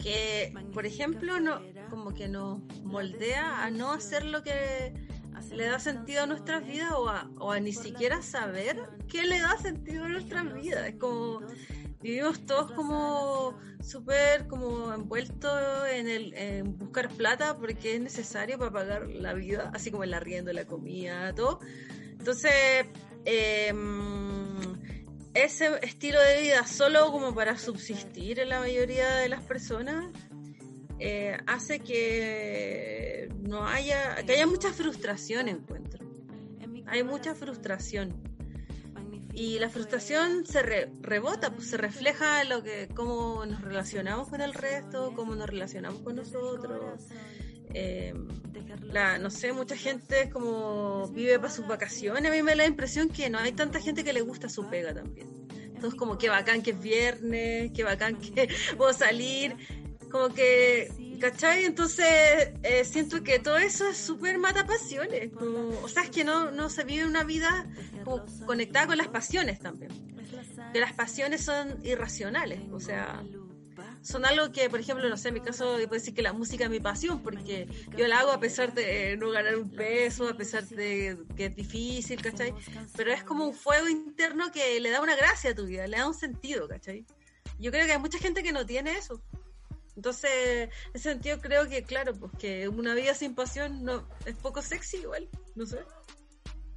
que, por ejemplo, no, como que nos moldea a no hacer lo que le da sentido a nuestras vidas o a, o a ni siquiera saber qué le da sentido a nuestras vidas. Es como vivimos todos como súper como envueltos en el en buscar plata porque es necesario para pagar la vida, así como el arriendo, la comida, todo. Entonces, em, ese estilo de vida solo como para subsistir en la mayoría de las personas eh, hace que no haya, que haya mucha frustración, encuentro. Hay mucha frustración. Y la frustración se rebota, pues se refleja lo que, cómo nos relacionamos con el resto, cómo nos relacionamos con nosotros. Eh, la, no sé, mucha gente como vive para sus vacaciones. A mí me da la impresión que no hay tanta gente que le gusta su pega también. Entonces, como que bacán que es viernes, que bacán que puedo salir. Como que, ¿cachai? Entonces, eh, siento que todo eso es súper mata pasiones. Como, o sea, es que no, no se vive una vida como conectada con las pasiones también. Que las pasiones son irracionales. O sea, son algo que, por ejemplo, no sé, en mi caso, puedo decir que la música es mi pasión, porque yo la hago a pesar de no ganar un peso, a pesar de que es difícil, ¿cachai? Pero es como un fuego interno que le da una gracia a tu vida, le da un sentido, ¿cachai? Yo creo que hay mucha gente que no tiene eso. Entonces, en ese sentido creo que, claro, pues que una vida sin pasión no es poco sexy igual, no sé.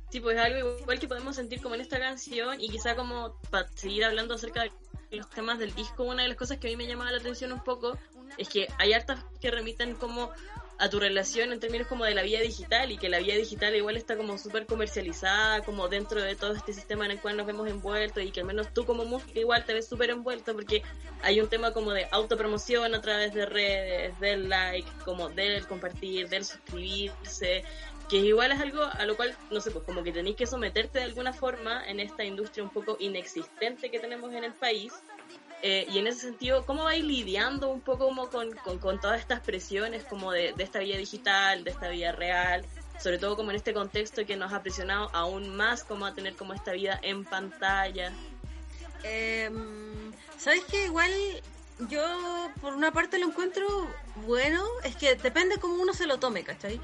Sí, pues algo igual que podemos sentir como en esta canción y quizá como para seguir hablando acerca de los temas del disco, una de las cosas que a mí me llamaba la atención un poco es que hay hartas que remiten como a tu relación en términos como de la vida digital y que la vida digital igual está como súper comercializada como dentro de todo este sistema en el cual nos vemos envueltos y que al menos tú como música igual te ves súper envuelto porque hay un tema como de autopromoción a través de redes, del like, como del compartir, del suscribirse que igual es algo a lo cual, no sé, pues como que tenéis que someterte de alguna forma en esta industria un poco inexistente que tenemos en el país. Eh, y en ese sentido, ¿cómo vais lidiando un poco como con, con, todas estas presiones como de, de, esta vida digital, de esta vida real? Sobre todo como en este contexto que nos ha presionado aún más como a tener como esta vida en pantalla.
Eh, ¿Sabes que Igual yo por una parte lo encuentro bueno, es que depende cómo uno se lo tome, ¿cachai?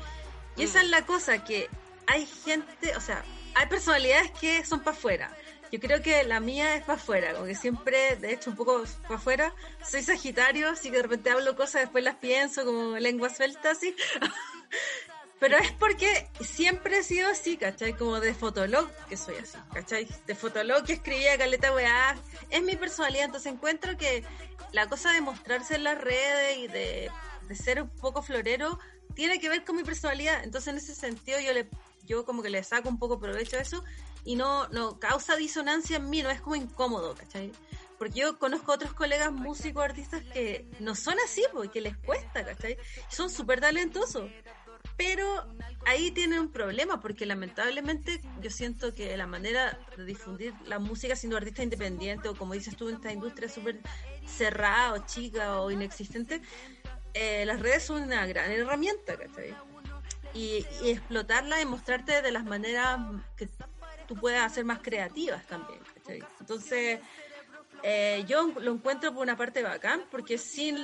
Y esa es la cosa, que hay gente, o sea, hay personalidades que son para afuera. Yo creo que la mía es para afuera, como que siempre, de hecho, un poco para afuera. Soy Sagitario, así que de repente hablo cosas, después las pienso como lengua suelta, así. Pero es porque siempre he sido así, ¿cachai? Como de fotolog, que soy así, ¿cachai? De fotolog que escribía caleta weá. Es mi personalidad, entonces encuentro que la cosa de mostrarse en las redes y de, de ser un poco florero tiene que ver con mi personalidad. Entonces, en ese sentido, yo le yo como que le saco un poco provecho a eso y no, no causa disonancia en mí, no es como incómodo, ¿cachai? Porque yo conozco otros colegas músicos, artistas que no son así, porque les cuesta, ¿cachai? Son súper talentosos. Pero ahí tienen un problema, porque lamentablemente yo siento que la manera de difundir la música siendo artista independiente, o como dices tú, en esta industria súper cerrada, o chica, o inexistente, eh, las redes son una gran herramienta, ¿cachai? Y, explotarla y mostrarte de las maneras que tú puedas hacer más creativas también, ¿cachai? Entonces, eh, yo lo encuentro por una parte bacán, porque sin,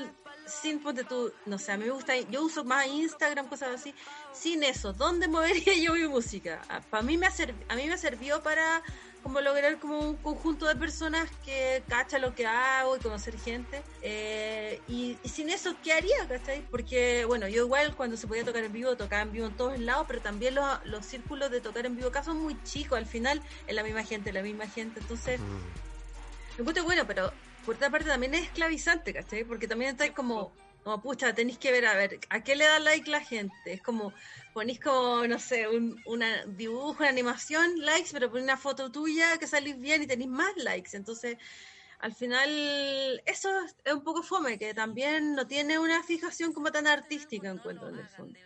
sin ponte tú, no sé, a mí me gusta, yo uso más Instagram, cosas así, sin eso, ¿dónde movería yo mi música? Ah, para mí me ha a mí me sirvió para como lograr como un conjunto de personas que cacha lo que hago y conocer gente. Eh, y, sin eso, ¿qué haría? ¿cachai? Porque, bueno, yo igual cuando se podía tocar en vivo, tocaba en vivo en todos lados, pero también los, los círculos de tocar en vivo acá son muy chicos, al final es la misma gente, la misma gente, entonces... Me gusta bueno, pero por otra parte también es esclavizante, ¿cachai? Porque también estáis como como, pucha, tenéis que ver, a ver, ¿a qué le da like la gente? Es como, ponís como, no sé, un una dibujo, una animación, likes, pero ponés una foto tuya que salís bien y tenéis más likes. Entonces, al final, eso es un poco fome, que también no tiene una fijación como tan artística, encuentro, en el fondo.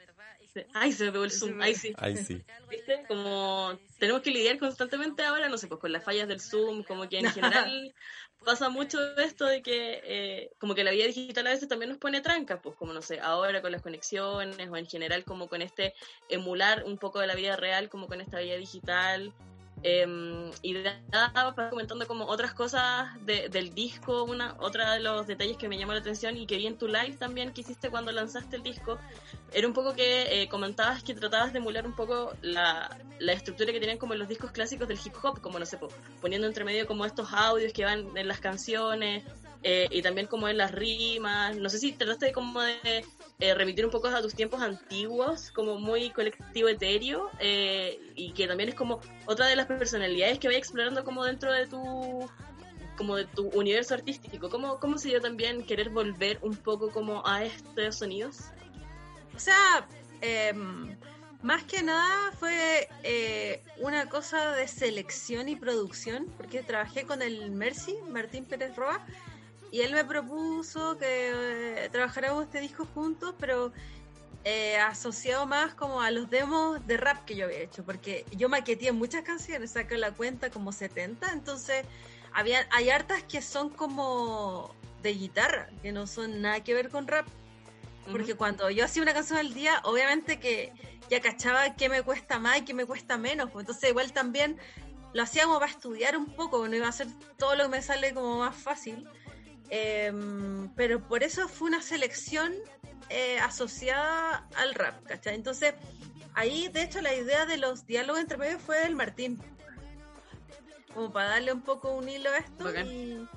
Ay, se me pegó el zoom, ahí sí.
Ahí sí.
¿Viste? Como tenemos que lidiar constantemente ahora, no sé, pues con las fallas del zoom, como que en general pasa mucho esto de que eh, como que la vida digital a veces también nos pone trancas, pues como no sé, ahora con las conexiones o en general como con este emular un poco de la vida real como con esta vida digital Em, y estaba comentando como otras cosas del disco, una otra de los detalles que me llamó la atención y que vi en tu live también que hiciste cuando lanzaste el disco, era un poco que eh, comentabas que tratabas de emular un poco la, la estructura que tenían como los discos clásicos del hip hop, como no sé, poniendo entre medio como estos audios que van en las canciones, eh, y también como en las rimas. No sé si trataste de como de eh, remitir un poco a tus tiempos antiguos, como muy colectivo etéreo, eh, y que también es como otra de las personalidades que voy explorando como dentro de tu como de tu universo artístico. ¿Cómo, cómo se dio también querer volver un poco como a estos sonidos?
O sea, em, más que nada fue una cosa de selección y producción, porque trabajé con el Mercy, Martín Pérez Roa, y él me propuso que eh, trabajáramos este disco juntos, pero eh, asociado más como a los demos de rap que yo había hecho, porque yo maqueteé muchas canciones, saqué la cuenta como 70, entonces había, hay hartas que son como de guitarra, que no son nada que ver con rap. Porque cuando yo hacía una canción al día, obviamente que ya cachaba qué me cuesta más y qué me cuesta menos. pues entonces igual también lo hacíamos para estudiar un poco, no iba a ser todo lo que me sale como más fácil. Em, pero por eso fue una selección eh, asociada al rap, ¿cachai? Entonces, ahí de hecho la idea de los diálogos entre medio fue del Martín. Como para darle un poco un hilo a esto. Y,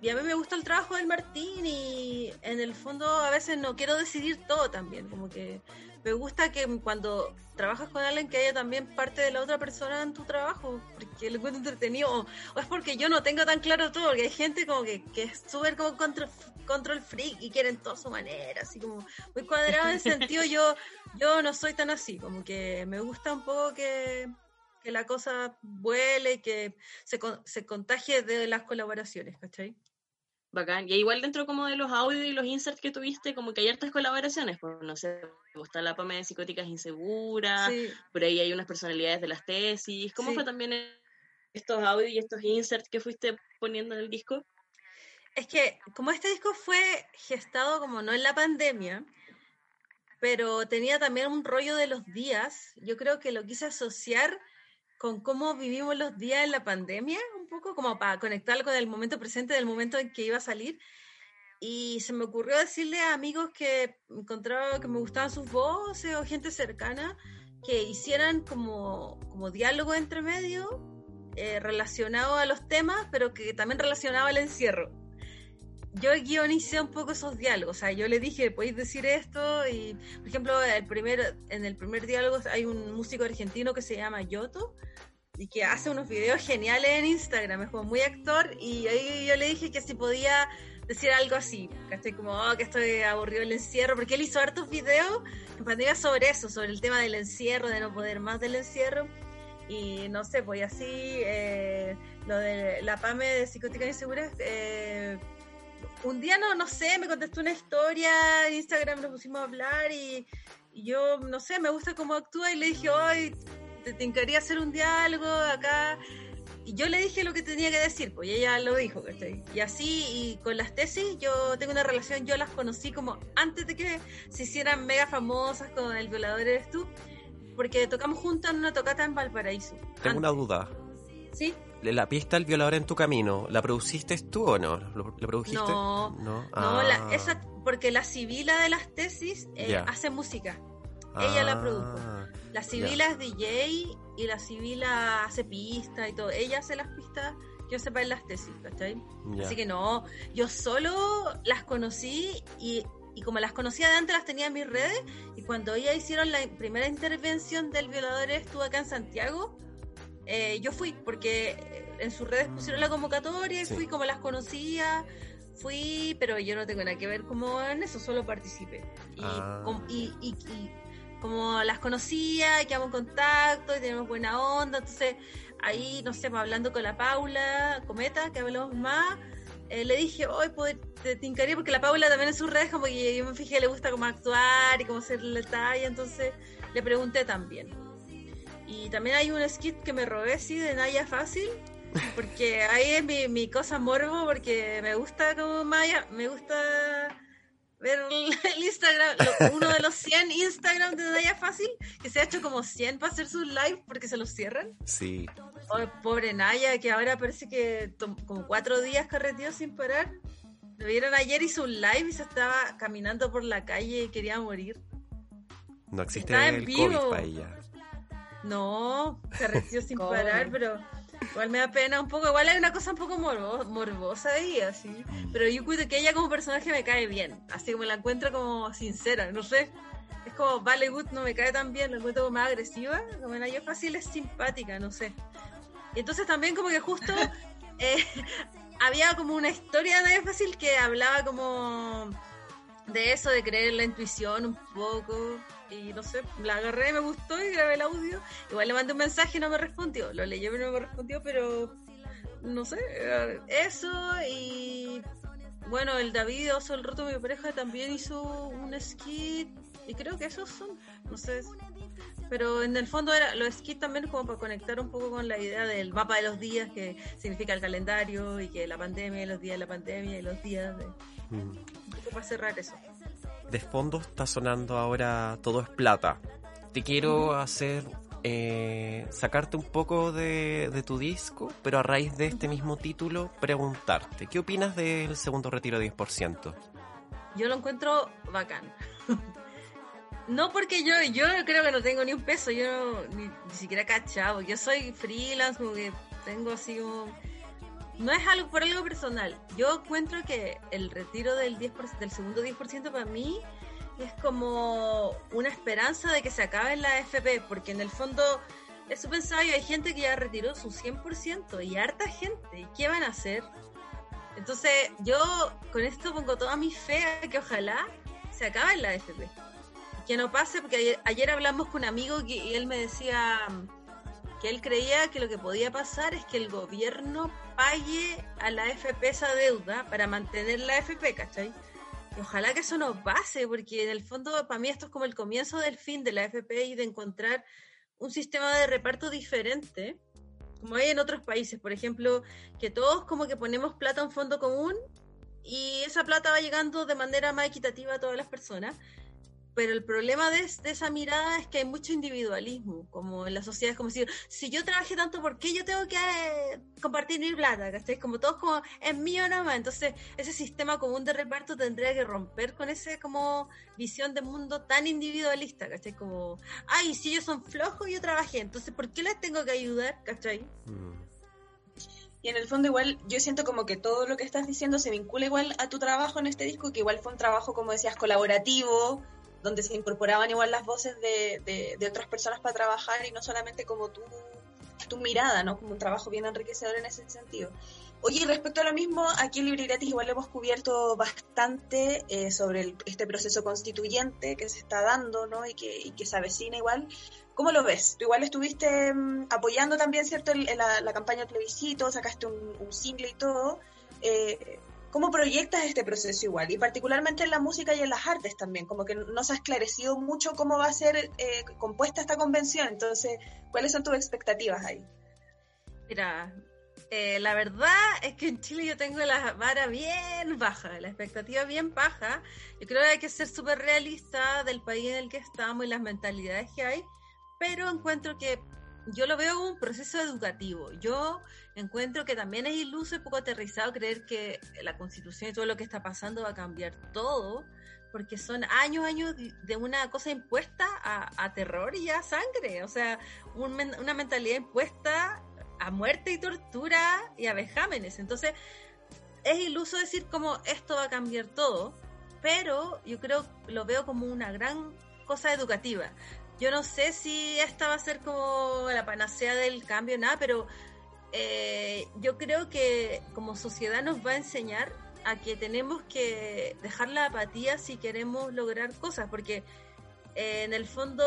y a mí me gusta el trabajo del Martín y en el fondo a veces no quiero decidir todo también, como que me gusta que cuando trabajas con alguien que haya también parte de la otra persona en tu trabajo, porque lo encuentro entretenido, o, es porque yo no tengo tan claro todo, porque hay gente como que, que es súper como control, control freak y quieren todo a su manera, así como muy cuadrado en sentido, yo, yo no soy tan así, como que me gusta un poco que, que la cosa vuele, que se, se contagie de las colaboraciones, ¿cachai?
Bacán. Y igual dentro como de los audios y los inserts que tuviste, como que hay hartas colaboraciones, pues no sé, está la Pame de Psicóticas Inseguras, por ahí hay unas personalidades de las tesis. ¿Cómo fue también estos audios y estos inserts que fuiste poniendo en el disco?
Es que como este disco fue gestado como no en la pandemia, pero tenía también un rollo de los días, yo creo que lo quise asociar con cómo vivimos los días en la pandemia, poco como para conectarlo con el momento presente del momento en que iba a salir. Y se me ocurrió decirle a amigos que encontraba que me gustaban sus voces o gente cercana que hicieran como, como diálogo entre medio eh, relacionado a los temas, pero que también relacionado al encierro. Yo guionicé un poco esos diálogos, o sea, yo le dije, podéis decir esto, y por ejemplo, el primer, en el primer diálogo hay un músico argentino que se llama Yoto, y que hace unos videos geniales en Instagram, es como muy actor, y ahí yo le dije que si podía decir algo así, estoy como, oh, que estoy aburrido del encierro, porque él hizo hartos videos en pandemia sobre eso, sobre el tema del encierro, de no poder más del encierro, y no sé, pues así, eh, lo de la PAME de Psicótica Insegura, eh, un día no, no sé, me contestó una historia en Instagram, nos pusimos a hablar y, y yo, no sé, me gusta cómo actúa y le dije, hoy te tincaría hacer un diálogo acá. Y yo le dije lo que tenía que decir, pues ella lo dijo, ¿cachai? Y así, y con las tesis, yo tengo una relación, yo las conocí como antes de que se hicieran mega famosas con El Violador Eres Tú, porque tocamos juntas en una tocata en Valparaíso.
Tengo una duda.
¿Sí?
La pista El Violador en tu camino, ¿la produciste tú o no? ¿Lo, produjiste?
No, no, ah. esa, porque la civila de las tesis eh, hace música. Ella la produjo. Ah, la Sibila es DJ y la Sibila hace pistas y todo. Ella hace las pistas, yo sepa en las tesis, ¿cachai? Así que no, yo solo las conocí y, y, como las conocía de antes las tenía en mis redes y cuando ella hicieron la primera intervención del violador estuvo acá en Santiago, eh, yo fui porque en sus redes pusieron la convocatoria y fui como las conocía fui, pero yo no tengo nada que ver como en eso, solo participé. Y, ah. y, y, como las conocía, quedamos en contacto y tenemos buena onda, entonces ahí, no sé, pues, hablando con la Paula Cometa, que hablamos más, eh, le dije, hoy pues, te tincaría, porque la Paula también en sus redes, como que yo me fijé, le gusta como actuar y cómo hacer la talla, entonces le pregunté también. Y también hay un skit que me robé, sí, de Naya Fácil, porque ahí es mi cosa morbo, porque me gusta como Maya, me gusta ver el Instagram, uno de los 100 Instagram de Naya Fácil, que se ha hecho como 100 para hacer sus live porque se los cierran.
Sí.
pobre Naya, que ahora parece que como cuatro días carreteó sin parar. Lo vieron ayer, hizo un live y se estaba caminando por la calle y quería morir.
No existe el COVID para ella.
No, carreteó sin parar, pero Igual me da pena un poco, igual hay una cosa un poco morbosa ahí, así. Pero yo cuido que ella como personaje me cae bien, así como la encuentro como sincera, no sé. Es como Vale Good no me cae tan bien, la encuentro como más agresiva, como en yo fácil es simpática, no sé. Y entonces también como que justo eh, había como una historia de Fácil que hablaba como de eso, de creer en la intuición un poco y no sé, la agarré, me gustó y grabé el audio. Igual le mandé un mensaje y no me respondió. Lo leyó pero no me respondió, pero no sé, eso y bueno, el David Oso el Roto, mi pareja, también hizo un skit. Y creo que esos son, no sé. Pero en el fondo era los skits también como para conectar un poco con la idea del mapa de los días, que significa el calendario, y que la pandemia, los días de la pandemia, y los días de.
Mm.
Un poco para cerrar eso.
De fondo está sonando ahora Todo es Plata. Te quiero hacer eh, sacarte un poco de, de, tu disco, pero a raíz de este mismo título, preguntarte, ¿qué opinas del segundo retiro 10%?
Yo lo encuentro bacán. no porque yo, yo creo que no tengo ni un peso, yo ni, ni, siquiera cachado, yo soy freelance, como que tengo así un... No es algo por algo personal. Yo encuentro que el retiro del 10%, del segundo 10% para mí es como una esperanza de que se acabe la FP, porque en el fondo eso pensaba yo, hay gente que ya retiró su 100% y harta gente, ¿y qué van a hacer? Entonces yo con esto pongo toda mi fe a que ojalá se acabe la FP. Que no pase, porque ayer, ayer hablamos con un amigo que, y él me decía que él creía que lo que podía pasar es que el gobierno pague a la FP esa deuda para mantener la FP, ¿cachai? Y ojalá que eso no pase, porque en el fondo para mí esto es como el comienzo del fin de la FP y de encontrar un sistema de reparto diferente, como hay en otros países, por ejemplo, que todos como que ponemos plata a un fondo común y esa plata va llegando de manera más equitativa a todas las personas. Pero el problema de, de, esa mirada es que hay mucho individualismo, como en la sociedad, es como si, si yo trabajé tanto, ¿por qué yo tengo que eh, compartir mi plata? ¿Cachai? Como todos como, es mío nada más. Entonces, ese sistema común de reparto tendría que romper con esa como visión de mundo tan individualista, ¿cachai? Como, ay, si ellos son flojos, yo trabajé, entonces, ¿por qué les tengo que ayudar? ¿Cachai?
Mm. Y en el fondo igual yo siento como que todo lo que estás diciendo se vincula igual a tu trabajo en este disco, que igual fue un trabajo, como decías, colaborativo, donde se incorporaban igual las voces de, de, de, otras personas para trabajar y no solamente como tu, tu mirada, ¿no? Como un trabajo bien enriquecedor en ese sentido. Oye, respecto a lo mismo, aquí en Libre Gratis igual hemos cubierto bastante eh, sobre el, este proceso constituyente que se está dando, ¿no? Y que, y que se avecina igual. ¿Cómo lo ves? Tú igual estuviste um, apoyando también, ¿cierto?, en la, la, campaña de plebiscito, sacaste un, un single y todo. Eh, ¿Cómo proyectas este proceso igual? Y particularmente en la música y en las artes también, como que no se ha esclarecido mucho cómo va a ser eh, compuesta esta convención. Entonces, ¿cuáles son tus expectativas ahí?
Mira, eh, la verdad es que en Chile yo tengo la vara bien baja, la expectativa bien baja. Yo creo que hay que ser súper realista del país en el que estamos y las mentalidades que hay, pero encuentro que yo lo veo como un proceso educativo. Yo encuentro que también es iluso y poco aterrizado creer que la constitución y todo lo que está pasando va a cambiar todo, porque son años, años de una cosa impuesta a, terror y a sangre, o sea, un, una mentalidad impuesta a muerte y tortura y a vejámenes. Entonces, es iluso decir como esto va a cambiar todo, pero yo creo, lo veo como una gran cosa educativa. Yo no sé si esta va a ser como la panacea del cambio, nada, pero eh, yo creo que como sociedad nos va a enseñar a que tenemos que dejar la apatía si queremos lograr cosas, porque eh, en el fondo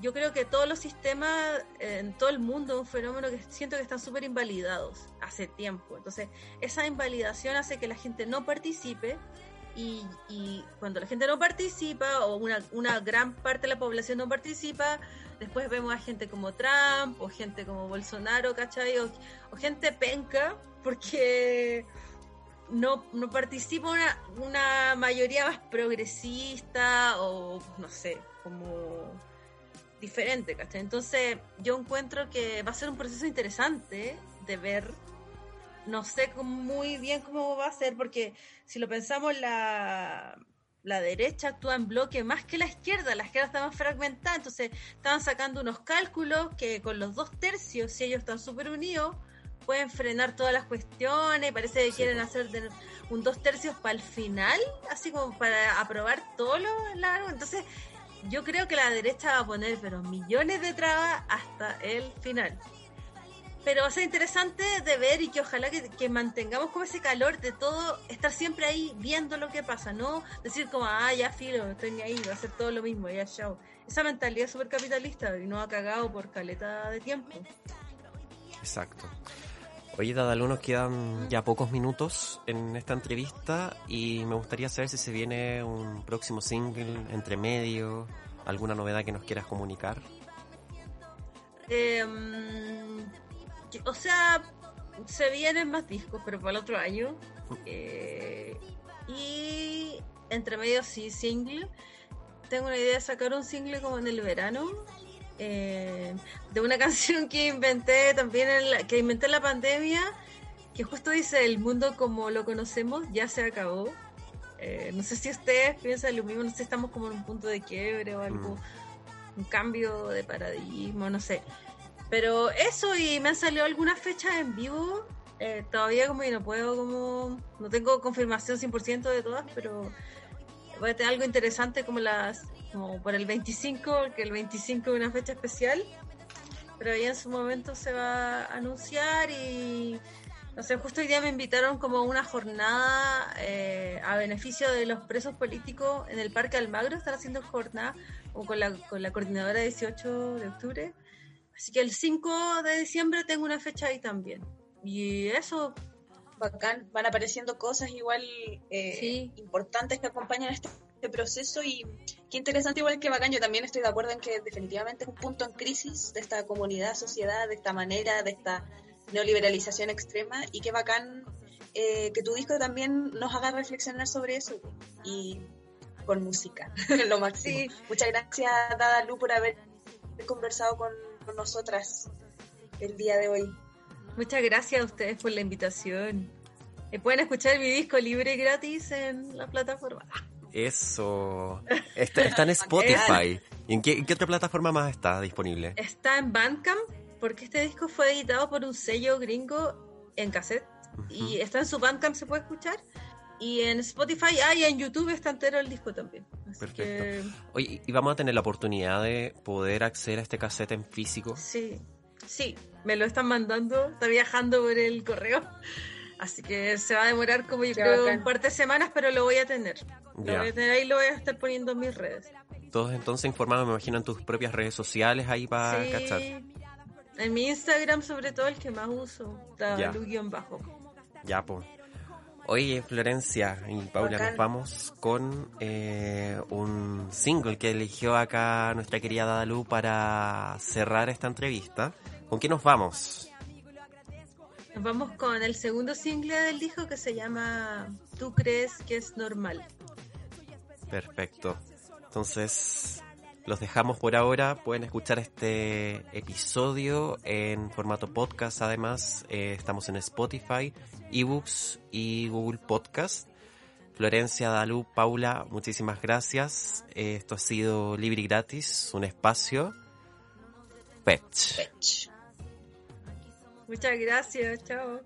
yo creo que todos los sistemas eh, en todo el mundo es un fenómeno que siento que están súper invalidados hace tiempo. Entonces, esa invalidación hace que la gente no participe y, cuando la gente no participa o una, una, gran parte de la población no participa, después vemos a gente como Trump o gente como Bolsonaro, ¿cachai? O, gente penca porque no, no participa una, una mayoría más progresista o no sé, como diferente, ¿cachai? Entonces yo encuentro que va a ser un proceso interesante de ver no sé muy bien cómo va a ser, porque si lo pensamos, la, la derecha actúa en bloque más que la izquierda, la izquierda está más fragmentada, entonces estaban sacando unos cálculos que con los dos tercios, si ellos están súper unidos, pueden frenar todas las cuestiones, parece que sí. quieren hacer un dos tercios para el final, así como para aprobar todo lo largo, entonces yo creo que la derecha va a poner pero millones de trabas hasta el final pero va a ser interesante de ver y que ojalá que, que, mantengamos como ese calor de todo, estar siempre ahí viendo lo que pasa, no decir como, ah, ya filo, estoy ni ahí, va a ser todo lo mismo, ya chao. Esa mentalidad súper capitalista y no ha cagado por caleta de tiempo.
Exacto. Oye, Dadalu, nos quedan ya pocos minutos en esta entrevista y me gustaría saber si se viene un próximo single entre medio, alguna novedad que nos quieras comunicar.
Eh, o sea, se vienen más discos, pero para el otro año. Eh, y entre medio sí, single. Tengo una idea de sacar un single como en el verano. Eh, de una canción que inventé también en la, que inventé en la pandemia que justo dice el mundo como lo conocemos ya se acabó eh, no sé si ustedes piensan lo mismo no sé si estamos como en un punto de quiebre o algo
Mm.
un cambio de paradigma no sé pero eso y me han salido algunas fechas en vivo. Eh, todavía como que no puedo como no tengo confirmación 100% de todas pero voy a tener algo interesante como las como por el 25 que el 25 es una fecha especial. Pero ya en su momento se va a anunciar y no sé justo hoy día me invitaron como a una jornada eh, a beneficio de los presos políticos en el Parque Almagro. Están haciendo jornada con la, con la coordinadora 18 de octubre así que el 5 de diciembre tengo una fecha ahí también y eso
Bacán, van apareciendo cosas igual eh,
Sí.
importantes que acompañan este, este proceso y qué interesante igual que bacán, yo también estoy de acuerdo en que definitivamente es un punto en crisis de esta comunidad, sociedad, de esta manera, de esta neoliberalización extrema y qué bacán eh, que tu disco también nos haga reflexionar sobre eso y con música, lo máximo.
Sí.
Muchas gracias Dada Lu por haber conversado con, con nosotras el día de hoy.
Muchas gracias a ustedes por la invitación. Eh, pueden escuchar mi disco libre y gratis en la plataforma.
Eso. Está, está en Spotify. ¿Y en qué, en qué otra plataforma más está disponible?
Está en Bandcamp porque este disco fue editado por un sello gringo en cassette y está en su Bandcamp, se puede escuchar. Y en Spotify, ah, y en YouTube está entero el disco también. Así
Perfecto.
que
Oye, ¿y vamos a tener la oportunidad de poder acceder a este cassette en físico?
sí, sí, me lo están mandando, está viajando por el correo. Así que se va a demorar como yo
Qué
creo
bacán.
un par de semanas, pero lo voy a tener. Lo
Ya.
voy a tener ahí, lo voy a estar poniendo en mis redes.
Todos entonces informados, me imagino, en tus propias redes sociales ahí para
sí,
cachar.
en mi Instagram sobre todo el que más uso,
Ya.
guion bajo.
Ya, pues. Oye, Florencia y Paula,
Bacán.
nos vamos con eh, un single que eligió acá nuestra querida Dadalu para cerrar esta entrevista. ¿Con qué nos vamos?
Nos vamos con el segundo single del disco que se llama ¿Tú crees que es normal?
Perfecto. Entonces, los dejamos por ahora. Pueden escuchar este episodio en formato podcast. Además, eh, estamos en Spotify, eBooks y Google Podcast. Florencia, Dalú, Paula, muchísimas gracias. Esto ha sido Libre y Gratis, un espacio. Fetch.
Muchas gracias, chao.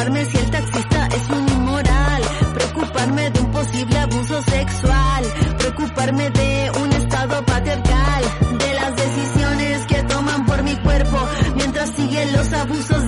Preocuparme si el taxista es un inmoral? Preocuparme de un posible abuso sexual, preocuparme de un estado patriarcal, de las decisiones que toman por mi cuerpo, mientras siguen los abusos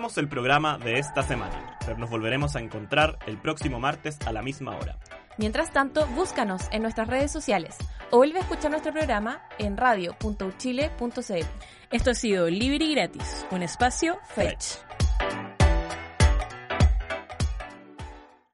Terminamos el programa de esta semana, pero nos volveremos a encontrar el próximo martes a la misma hora.
Mientras tanto, búscanos en nuestras redes sociales o vuelve a escuchar nuestro programa en radio.uchile.cl.
Esto ha sido Libre y Gratis, un espacio Fetch.